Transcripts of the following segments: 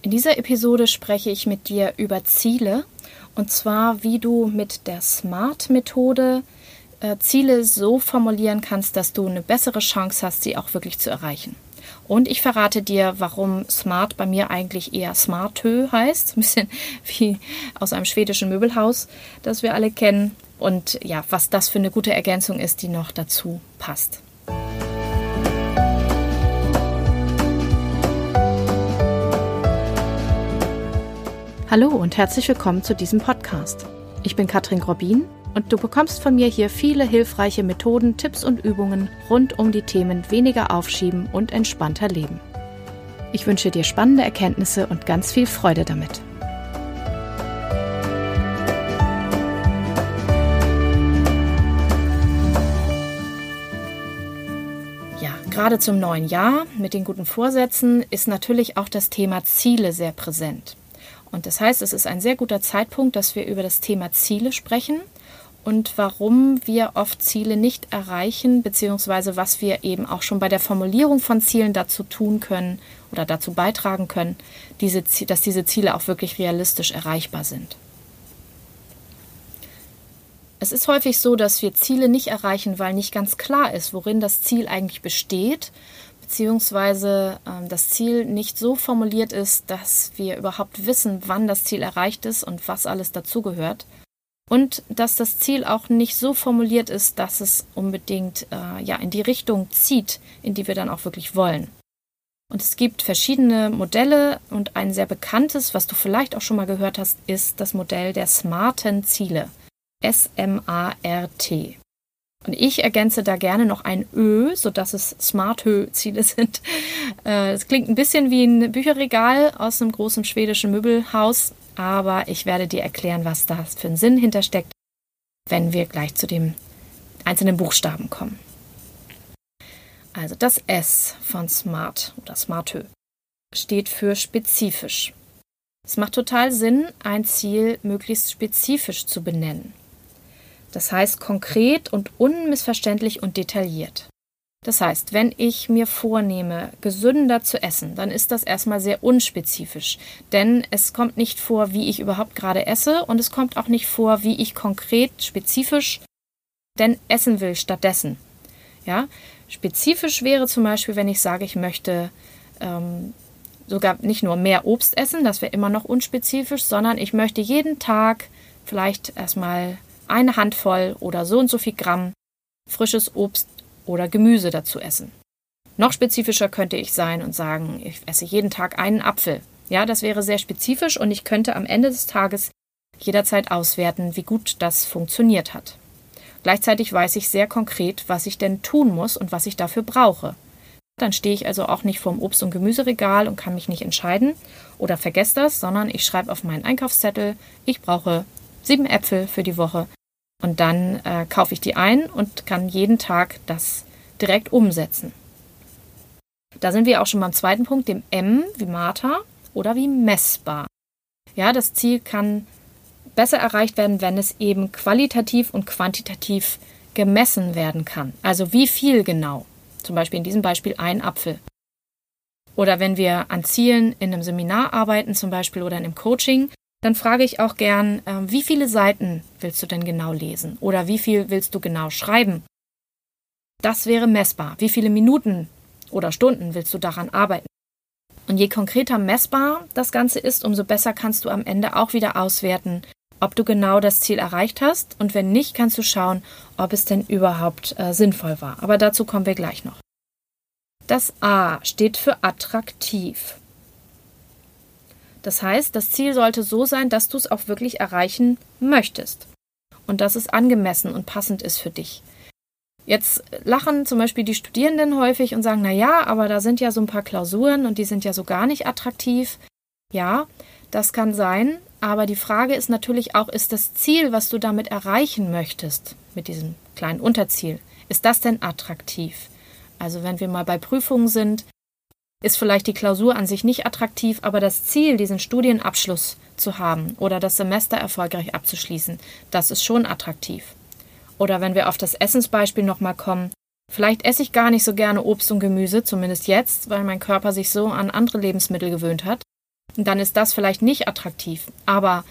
In dieser Episode spreche ich mit dir über Ziele und zwar, wie du mit der SMART-Methode äh, Ziele so formulieren kannst, dass du eine bessere Chance hast, sie auch wirklich zu erreichen. Und ich verrate dir, warum Smart bei mir eigentlich eher Smartö heißt. Ein bisschen wie aus einem schwedischen Möbelhaus, das wir alle kennen. Und ja, was das für eine gute Ergänzung ist, die noch dazu passt. Hallo und herzlich willkommen zu diesem Podcast. Ich bin Katrin Grobin und du bekommst von mir hier viele hilfreiche Methoden, Tipps und Übungen rund um die Themen weniger aufschieben und entspannter leben. Ich wünsche dir spannende Erkenntnisse und ganz viel Freude damit. Ja, gerade zum neuen Jahr mit den guten Vorsätzen ist natürlich auch das Thema Ziele sehr präsent. Und das heißt, es ist ein sehr guter Zeitpunkt, dass wir über das Thema Ziele sprechen und warum wir oft Ziele nicht erreichen, beziehungsweise was wir eben auch schon bei der Formulierung von Zielen dazu tun können oder dazu beitragen können, diese, dass diese Ziele auch wirklich realistisch erreichbar sind. Es ist häufig so, dass wir Ziele nicht erreichen, weil nicht ganz klar ist, worin das Ziel eigentlich besteht beziehungsweise ähm, das Ziel nicht so formuliert ist, dass wir überhaupt wissen, wann das Ziel erreicht ist und was alles dazugehört. Und dass das Ziel auch nicht so formuliert ist, dass es unbedingt äh, ja, in die Richtung zieht, in die wir dann auch wirklich wollen. Und es gibt verschiedene Modelle und ein sehr bekanntes, was du vielleicht auch schon mal gehört hast, ist das Modell der smarten Ziele. S-M-A-R-T. Und ich ergänze da gerne noch ein Ö, sodass es Smart-Hö-Ziele sind. Äh, es klingt ein bisschen wie ein Bücherregal aus einem großen schwedischen Möbelhaus, aber ich werde dir erklären, was da für einen Sinn hintersteckt, wenn wir gleich zu den einzelnen Buchstaben kommen. Also das S von Smart oder Smart-Hö steht für spezifisch. Es macht total Sinn, ein Ziel möglichst spezifisch zu benennen. Das heißt konkret und unmissverständlich und detailliert. Das heißt, wenn ich mir vornehme, gesünder zu essen, dann ist das erstmal sehr unspezifisch, denn es kommt nicht vor, wie ich überhaupt gerade esse und es kommt auch nicht vor, wie ich konkret, spezifisch denn essen will stattdessen. Ja, spezifisch wäre zum Beispiel, wenn ich sage, ich möchte ähm, sogar nicht nur mehr Obst essen, das wäre immer noch unspezifisch, sondern ich möchte jeden Tag vielleicht erstmal eine Handvoll oder so und so viel Gramm frisches Obst oder Gemüse dazu essen. Noch spezifischer könnte ich sein und sagen, ich esse jeden Tag einen Apfel. Ja, das wäre sehr spezifisch und ich könnte am Ende des Tages jederzeit auswerten, wie gut das funktioniert hat. Gleichzeitig weiß ich sehr konkret, was ich denn tun muss und was ich dafür brauche. Dann stehe ich also auch nicht vorm Obst- und Gemüseregal und kann mich nicht entscheiden oder vergesse das, sondern ich schreibe auf meinen Einkaufszettel, ich brauche sieben Äpfel für die Woche und dann äh, kaufe ich die ein und kann jeden Tag das direkt umsetzen. Da sind wir auch schon beim zweiten Punkt, dem M wie Martha oder wie messbar. Ja, das Ziel kann besser erreicht werden, wenn es eben qualitativ und quantitativ gemessen werden kann. Also wie viel genau. Zum Beispiel in diesem Beispiel ein Apfel. Oder wenn wir an Zielen in einem Seminar arbeiten, zum Beispiel oder in einem Coaching, dann frage ich auch gern, äh, wie viele Seiten willst du denn genau lesen oder wie viel willst du genau schreiben? Das wäre messbar. Wie viele Minuten oder Stunden willst du daran arbeiten? Und je konkreter messbar das Ganze ist, umso besser kannst du am Ende auch wieder auswerten, ob du genau das Ziel erreicht hast und wenn nicht, kannst du schauen, ob es denn überhaupt äh, sinnvoll war. Aber dazu kommen wir gleich noch. Das A steht für attraktiv. Das heißt, das Ziel sollte so sein, dass du es auch wirklich erreichen möchtest und dass es angemessen und passend ist für dich. Jetzt lachen zum Beispiel die Studierenden häufig und sagen, na ja, aber da sind ja so ein paar Klausuren und die sind ja so gar nicht attraktiv. Ja, das kann sein, aber die Frage ist natürlich auch, ist das Ziel, was du damit erreichen möchtest, mit diesem kleinen Unterziel, ist das denn attraktiv? Also wenn wir mal bei Prüfungen sind, ist vielleicht die Klausur an sich nicht attraktiv, aber das Ziel, diesen Studienabschluss zu haben oder das Semester erfolgreich abzuschließen, das ist schon attraktiv. Oder wenn wir auf das Essensbeispiel nochmal kommen, vielleicht esse ich gar nicht so gerne Obst und Gemüse, zumindest jetzt, weil mein Körper sich so an andere Lebensmittel gewöhnt hat. dann ist das vielleicht nicht attraktiv. Aber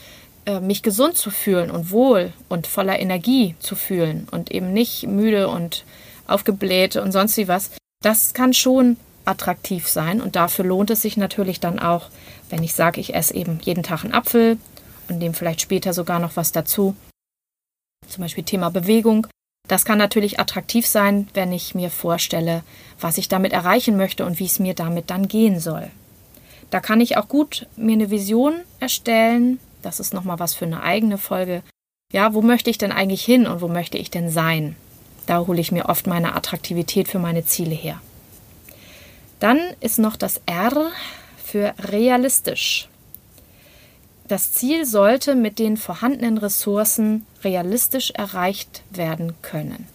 äh, mich gesund zu fühlen und wohl und voller Energie zu fühlen und eben nicht müde und aufgebläht und sonst wie was, das kann schon attraktiv sein und dafür lohnt es sich natürlich dann auch, wenn ich sage, ich esse eben jeden Tag einen Apfel und nehme vielleicht später sogar noch was dazu. Zum Beispiel Thema Bewegung. Das kann natürlich attraktiv sein, wenn ich mir vorstelle, was ich damit erreichen möchte und wie es mir damit dann gehen soll. Da kann ich auch gut mir eine Vision erstellen. Das ist nochmal was für eine eigene Folge. Ja, wo möchte ich denn eigentlich hin und wo möchte ich denn sein? Da hole ich mir oft meine Attraktivität für meine Ziele her. Dann ist noch das R für realistisch. Das Ziel sollte mit den vorhandenen Ressourcen realistisch erreicht werden können.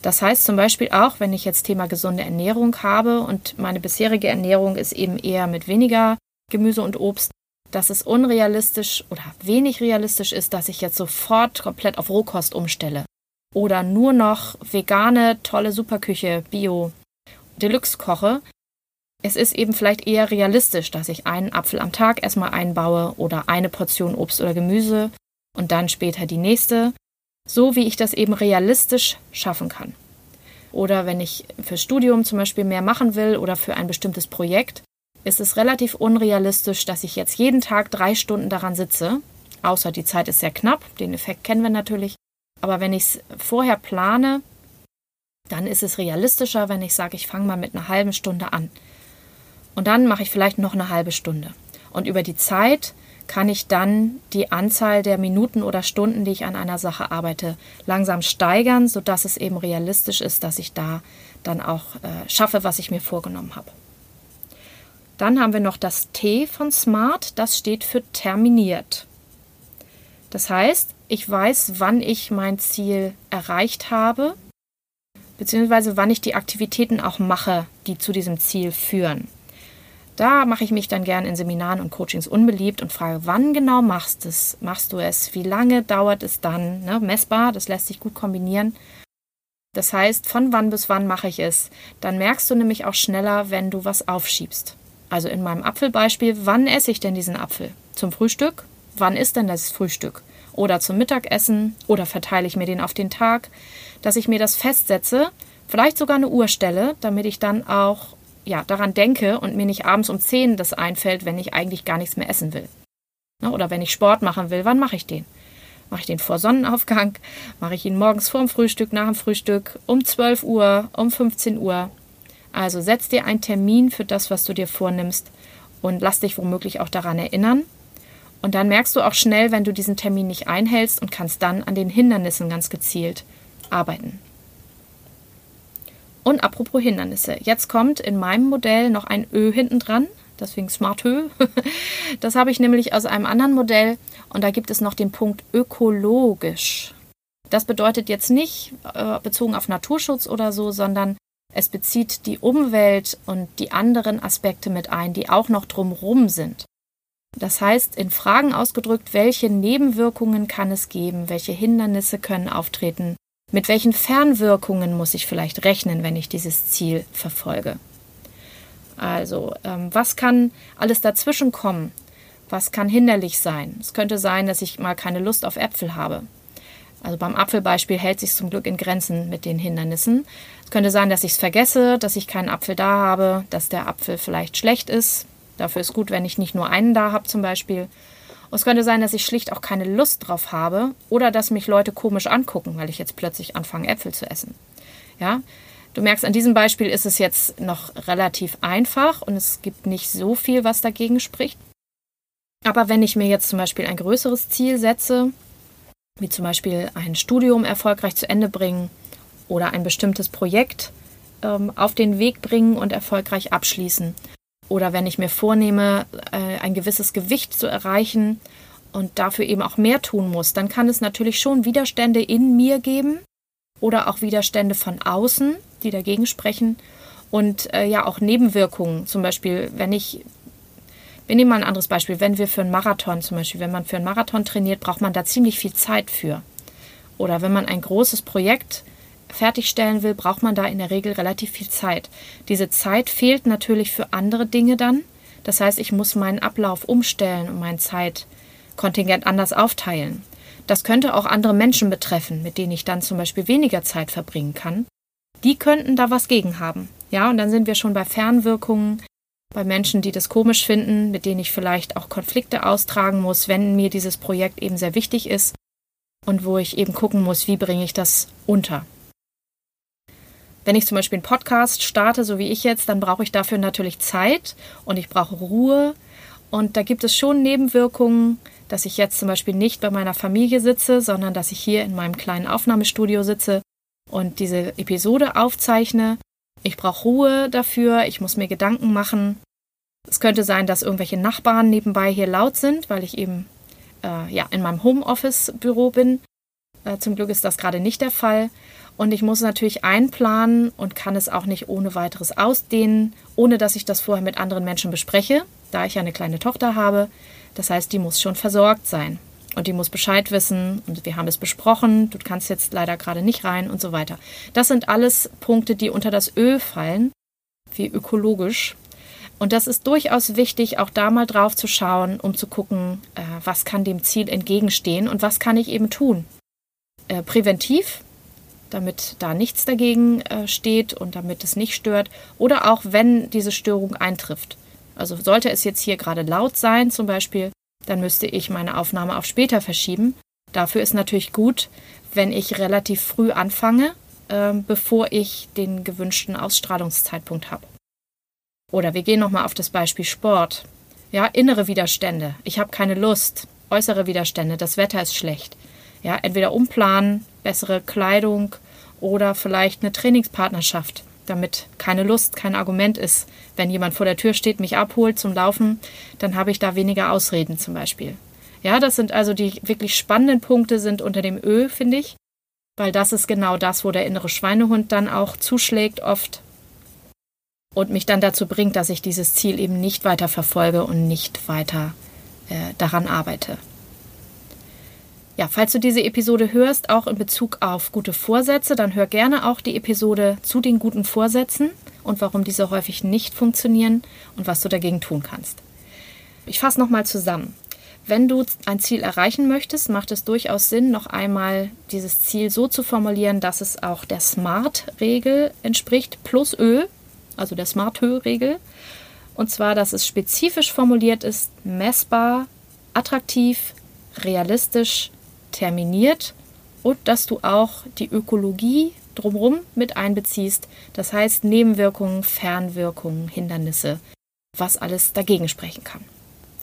Das heißt zum Beispiel auch, wenn ich jetzt Thema gesunde Ernährung habe und meine bisherige Ernährung ist eben eher mit weniger Gemüse und Obst, dass es unrealistisch oder wenig realistisch ist, dass ich jetzt sofort komplett auf Rohkost umstelle oder nur noch vegane, tolle Superküche, Bio, Deluxe koche. Es ist eben vielleicht eher realistisch, dass ich einen Apfel am Tag erstmal einbaue oder eine Portion Obst oder Gemüse und dann später die nächste so wie ich das eben realistisch schaffen kann. Oder wenn ich fürs Studium zum Beispiel mehr machen will oder für ein bestimmtes Projekt, ist es relativ unrealistisch, dass ich jetzt jeden Tag drei Stunden daran sitze. Außer die Zeit ist sehr knapp, den Effekt kennen wir natürlich. Aber wenn ich es vorher plane, dann ist es realistischer, wenn ich sage, ich fange mal mit einer halben Stunde an. Und dann mache ich vielleicht noch eine halbe Stunde. Und über die Zeit kann ich dann die Anzahl der Minuten oder Stunden, die ich an einer Sache arbeite, langsam steigern, sodass es eben realistisch ist, dass ich da dann auch äh, schaffe, was ich mir vorgenommen habe. Dann haben wir noch das T von Smart, das steht für terminiert. Das heißt, ich weiß, wann ich mein Ziel erreicht habe, beziehungsweise wann ich die Aktivitäten auch mache, die zu diesem Ziel führen. Da mache ich mich dann gern in Seminaren und Coachings unbeliebt und frage, wann genau machst, es, machst du es? Wie lange dauert es dann? Ne, messbar, das lässt sich gut kombinieren. Das heißt, von wann bis wann mache ich es? Dann merkst du nämlich auch schneller, wenn du was aufschiebst. Also in meinem Apfelbeispiel, wann esse ich denn diesen Apfel? Zum Frühstück? Wann ist denn das Frühstück? Oder zum Mittagessen? Oder verteile ich mir den auf den Tag? Dass ich mir das festsetze, vielleicht sogar eine Uhr stelle, damit ich dann auch ja, daran denke und mir nicht abends um 10 das einfällt, wenn ich eigentlich gar nichts mehr essen will. Ne, oder wenn ich Sport machen will, wann mache ich den? Mache ich den vor Sonnenaufgang? Mache ich ihn morgens vorm Frühstück, nach dem Frühstück, um 12 Uhr, um 15 Uhr? Also setz dir einen Termin für das, was du dir vornimmst und lass dich womöglich auch daran erinnern. Und dann merkst du auch schnell, wenn du diesen Termin nicht einhältst und kannst dann an den Hindernissen ganz gezielt arbeiten. Und apropos Hindernisse, jetzt kommt in meinem Modell noch ein Ö hinten dran, deswegen Smart Ö. Das habe ich nämlich aus einem anderen Modell und da gibt es noch den Punkt ökologisch. Das bedeutet jetzt nicht äh, bezogen auf Naturschutz oder so, sondern es bezieht die Umwelt und die anderen Aspekte mit ein, die auch noch drumherum sind. Das heißt, in Fragen ausgedrückt, welche Nebenwirkungen kann es geben, welche Hindernisse können auftreten, mit welchen Fernwirkungen muss ich vielleicht rechnen, wenn ich dieses Ziel verfolge? Also, ähm, was kann alles dazwischen kommen? Was kann hinderlich sein? Es könnte sein, dass ich mal keine Lust auf Äpfel habe. Also beim Apfelbeispiel hält sich zum Glück in Grenzen mit den Hindernissen. Es könnte sein, dass ich es vergesse, dass ich keinen Apfel da habe, dass der Apfel vielleicht schlecht ist. Dafür ist gut, wenn ich nicht nur einen da habe zum Beispiel. Und es könnte sein, dass ich schlicht auch keine Lust drauf habe oder dass mich Leute komisch angucken, weil ich jetzt plötzlich anfange, Äpfel zu essen. Ja, du merkst, an diesem Beispiel ist es jetzt noch relativ einfach und es gibt nicht so viel, was dagegen spricht. Aber wenn ich mir jetzt zum Beispiel ein größeres Ziel setze, wie zum Beispiel ein Studium erfolgreich zu Ende bringen oder ein bestimmtes Projekt ähm, auf den Weg bringen und erfolgreich abschließen, oder wenn ich mir vornehme, äh, ein gewisses Gewicht zu erreichen und dafür eben auch mehr tun muss, dann kann es natürlich schon Widerstände in mir geben oder auch Widerstände von außen, die dagegen sprechen und äh, ja auch Nebenwirkungen. Zum Beispiel, wenn ich, wir nehmen mal ein anderes Beispiel, wenn wir für einen Marathon zum Beispiel, wenn man für einen Marathon trainiert, braucht man da ziemlich viel Zeit für. Oder wenn man ein großes Projekt fertigstellen will, braucht man da in der Regel relativ viel Zeit. Diese Zeit fehlt natürlich für andere Dinge dann. Das heißt, ich muss meinen Ablauf umstellen und mein Zeitkontingent anders aufteilen. Das könnte auch andere Menschen betreffen, mit denen ich dann zum Beispiel weniger Zeit verbringen kann. Die könnten da was gegen haben. Ja, und dann sind wir schon bei Fernwirkungen, bei Menschen, die das komisch finden, mit denen ich vielleicht auch Konflikte austragen muss, wenn mir dieses Projekt eben sehr wichtig ist und wo ich eben gucken muss, wie bringe ich das unter. Wenn ich zum Beispiel einen Podcast starte, so wie ich jetzt, dann brauche ich dafür natürlich Zeit und ich brauche Ruhe. Und da gibt es schon Nebenwirkungen, dass ich jetzt zum Beispiel nicht bei meiner Familie sitze, sondern dass ich hier in meinem kleinen Aufnahmestudio sitze und diese Episode aufzeichne. Ich brauche Ruhe dafür, ich muss mir Gedanken machen. Es könnte sein, dass irgendwelche Nachbarn nebenbei hier laut sind, weil ich eben äh, ja, in meinem Homeoffice-Büro bin. Äh, zum Glück ist das gerade nicht der Fall. Und ich muss natürlich einplanen und kann es auch nicht ohne weiteres ausdehnen, ohne dass ich das vorher mit anderen Menschen bespreche, da ich eine kleine Tochter habe. Das heißt, die muss schon versorgt sein und die muss Bescheid wissen und wir haben es besprochen, du kannst jetzt leider gerade nicht rein und so weiter. Das sind alles Punkte, die unter das Ö fallen, wie ökologisch. Und das ist durchaus wichtig, auch da mal drauf zu schauen, um zu gucken, äh, was kann dem Ziel entgegenstehen und was kann ich eben tun. Äh, präventiv, damit da nichts dagegen äh, steht und damit es nicht stört. Oder auch wenn diese Störung eintrifft. Also sollte es jetzt hier gerade laut sein zum Beispiel, dann müsste ich meine Aufnahme auf später verschieben. Dafür ist natürlich gut, wenn ich relativ früh anfange, äh, bevor ich den gewünschten Ausstrahlungszeitpunkt habe. Oder wir gehen nochmal auf das Beispiel Sport. Ja, innere Widerstände. Ich habe keine Lust. Äußere Widerstände. Das Wetter ist schlecht. Ja, entweder umplanen, bessere Kleidung oder vielleicht eine Trainingspartnerschaft, damit keine Lust, kein Argument ist. Wenn jemand vor der Tür steht, mich abholt zum Laufen, dann habe ich da weniger Ausreden zum Beispiel. Ja, das sind also die wirklich spannenden Punkte sind unter dem Ö, finde ich, weil das ist genau das, wo der innere Schweinehund dann auch zuschlägt oft und mich dann dazu bringt, dass ich dieses Ziel eben nicht weiter verfolge und nicht weiter äh, daran arbeite. Ja, falls du diese Episode hörst, auch in Bezug auf gute Vorsätze, dann hör gerne auch die Episode zu den guten Vorsätzen und warum diese häufig nicht funktionieren und was du dagegen tun kannst. Ich fasse nochmal zusammen. Wenn du ein Ziel erreichen möchtest, macht es durchaus Sinn, noch einmal dieses Ziel so zu formulieren, dass es auch der SMART-Regel entspricht, plus Ö, also der SMART-Ö-Regel. Und zwar, dass es spezifisch formuliert ist, messbar, attraktiv, realistisch, terminiert und dass du auch die Ökologie drumherum mit einbeziehst. Das heißt Nebenwirkungen, Fernwirkungen, Hindernisse, was alles dagegen sprechen kann.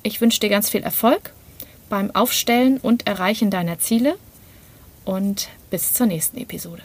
Ich wünsche dir ganz viel Erfolg beim Aufstellen und Erreichen deiner Ziele und bis zur nächsten Episode.